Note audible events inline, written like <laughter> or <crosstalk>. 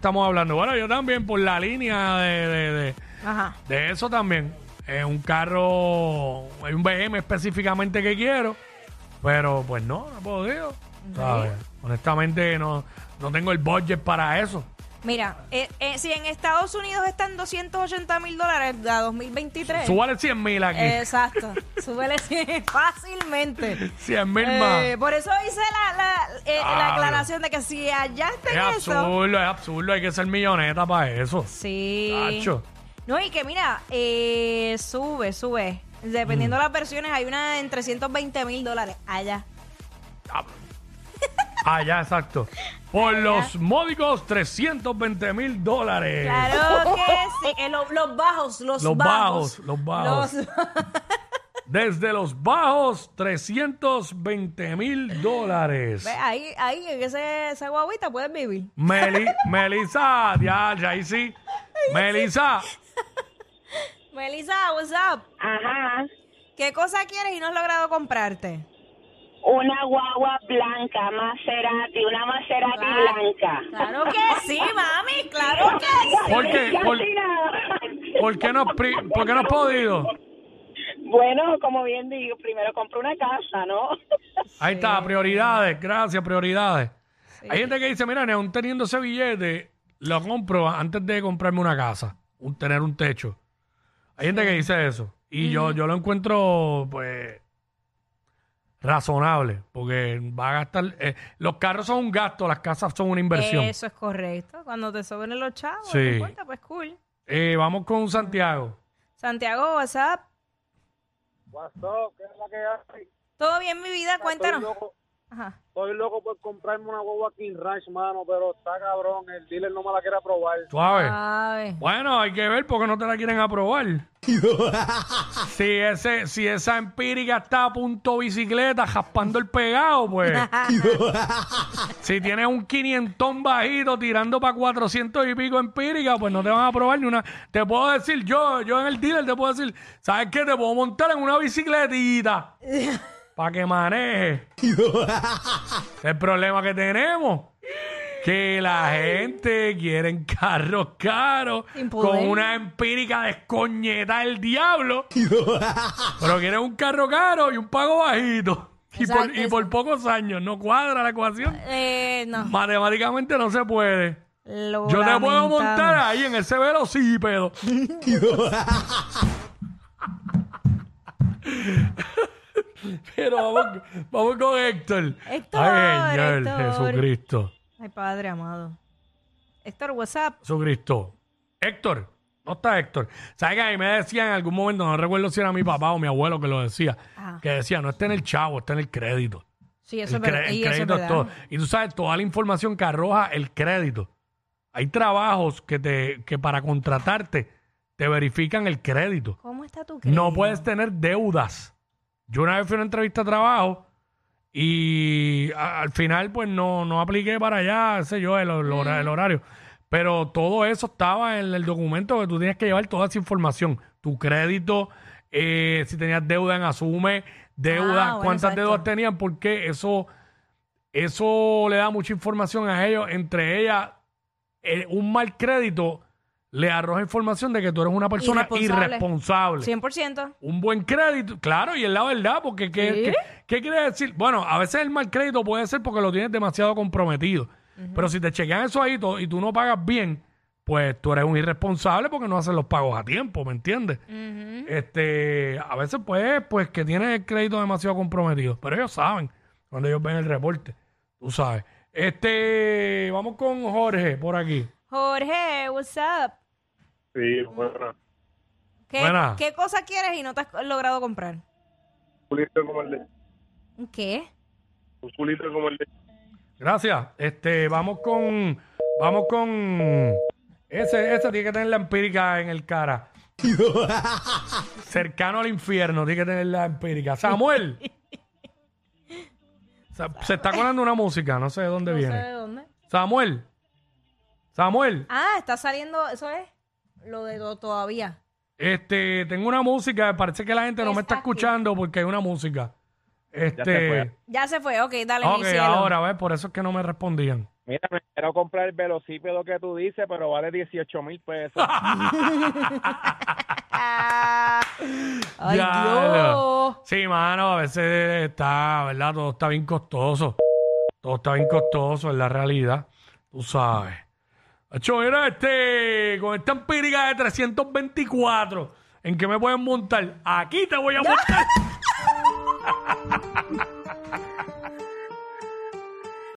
estamos hablando. Bueno, yo también por la línea de, de, de, Ajá. de eso también. Es un carro, hay un BM específicamente que quiero, pero pues no, no he podido. ¿sabes? Honestamente no, no tengo el budget para eso. Mira, eh, eh, si en Estados Unidos están 280 mil dólares a 2023. Súbale 100 mil aquí. Exacto. <laughs> Súbele 100 fácilmente. 100 mil Eh, más. por eso hice la, la, eh, la aclaración de que si allá está Es en eso. absurdo, es absurdo. Hay que ser milloneta para eso. Sí. No, y que mira, eh, sube, sube. Dependiendo Mm. de las versiones, hay una en 320 mil dólares allá. Ah, ya, exacto. Por los módicos 320 mil dólares. Claro que sí. Eh, lo- los bajos, los, Los bajos. bajos, los bajos. Los- <laughs> <laughs> Desde los bajos, 320 mil dólares. Ve, ahí, ahí, en ese, esa guaguita puedes vivir. Meli, <laughs> Melissa, ya, ya ahí sí. Melissa, Melissa, what's up? Ajá. ¿Qué cosa quieres y no has logrado comprarte? Una guagua blanca, Maserati, una Maserati Claro. blanca. Claro que sí, mami, claro <laughs> que sí. ¿por qué? <laughs> ¿Por, qué no, por qué no has podido? Bueno, como bien digo, primero compro una casa, ¿no? <laughs> Ahí está, prioridades, gracias, prioridades. Hay gente que dice, mira, aún teniendo ese billete, lo compro antes de comprarme una casa, un, tener un techo. Hay gente que dice eso. Y yo, yo lo encuentro, pues, razonable, porque va a gastar... eh, los carros son un gasto, las casas son una inversión. Eso es correcto. Cuando te suben los chavos, Sí. no importa, pues cool. Eh, vamos con Santiago. Santiago, what's up? Pasó, ¿qué es la que hay? ¿Todo bien, mi vida? Cuéntanos. Estoy loco, Ajá. estoy loco por comprarme una guagua King Ranch, mano, pero está cabrón, el dealer no me la quiere aprobar. Suave. Ay. Bueno, hay que ver porque no te la quieren aprobar. <laughs> si, ese, si esa empírica está a punto bicicleta, jaspando el pegado, pues. <laughs> si tienes un 500 bajito tirando para 400 y pico empírica, pues no te van a aprobar ni una. Te puedo decir, yo, yo en el dealer te puedo decir, ¿sabes qué? Te puedo montar en una bicicletita <laughs> para que maneje. <laughs> el problema que tenemos. Que la gente quiere carros caros Sin poder. con una empírica descoñeta del diablo. pero quieren un carro caro y un pago bajito. Y por, y por pocos años no cuadra la ecuación. Eh, no. Matemáticamente no se puede. Lo Yo te puedo lamentamos. montar ahí en ese velocípedo. <laughs> <laughs> Pero vamos, vamos con Héctor. Héctor, Ay, Señor, Héctor. Jesucristo. Ay, padre amado. Héctor, what's up? Jesucristo. Héctor, no está Héctor. ¿Sabes que a mí me decían en algún momento, no recuerdo si era mi papá o mi abuelo que lo decía, Ajá. que decía, no está en el chavo, está en el crédito. Sí, eso El, es verdad. el Y eso es crédito es verdad. todo. Y tú sabes, toda la información que arroja el crédito. Hay trabajos que, te, que para contratarte te verifican el crédito. ¿Cómo está tu No crédito? puedes tener deudas. Yo una vez fui a una entrevista de trabajo y a- al final pues no, no apliqué para allá, sé yo, el, el hora- el horario. Pero todo eso estaba en el documento que tú tenías que llevar toda esa información. Tu crédito, eh, si tenías deuda en Asume, deuda, Ah, bueno, cuántas exacto. deudas tenían, porque eso, eso le da mucha información a ellos. Entre ellas, eh, un mal crédito le arroja información de que tú eres una persona Irresponsable. irresponsable. 100%. Un buen crédito, claro, y es la verdad, porque ¿qué, ¿Sí? qué- qué quiere decir? Bueno, a veces el mal crédito puede ser porque lo tienes demasiado comprometido. Pero si te chequean eso ahí y tú no pagas bien, pues tú eres un irresponsable porque no haces los pagos a tiempo, ¿me entiendes? Este, a veces pues, pues que tienes el crédito demasiado comprometido, pero ellos saben cuando ellos ven el reporte, tú sabes. Este, vamos con Jorge por aquí. Jorge, what's up? Sí, bueno, ¿Qué, Buena. ¿Qué cosa quieres y no te has logrado comprar? un culito como el de, ¿Un ¿Qué? un culito como el de. Gracias. Este, vamos con, vamos con ese, ese tiene que tener la empírica en el cara. Cercano al infierno, tiene que tener la empírica. Samuel. <laughs> Se, se está colando una música, no sé de dónde No sé viene. de dónde. Samuel. Samuel, Ah, está saliendo, eso es lo de lo todavía. este, tengo una música, parece que la gente no me está escuchando porque hay una música. Este, fue. Ya se fue, ok, dale, ok, mi cielo. ahora, ¿ves? Por eso es que no me respondían. Mira, me quiero comprar el velocípedo que tú dices, pero vale 18 mil pesos. Ah. <laughs> <laughs> Ay, Diablo. Dios. Sí, mano, a veces está, ¿verdad? Todo está bien costoso. Todo está bien costoso en la realidad. Tú sabes. Hacho, mira, este, con esta empírica de 324, ¿en qué me pueden montar? Aquí te voy a <laughs> montar.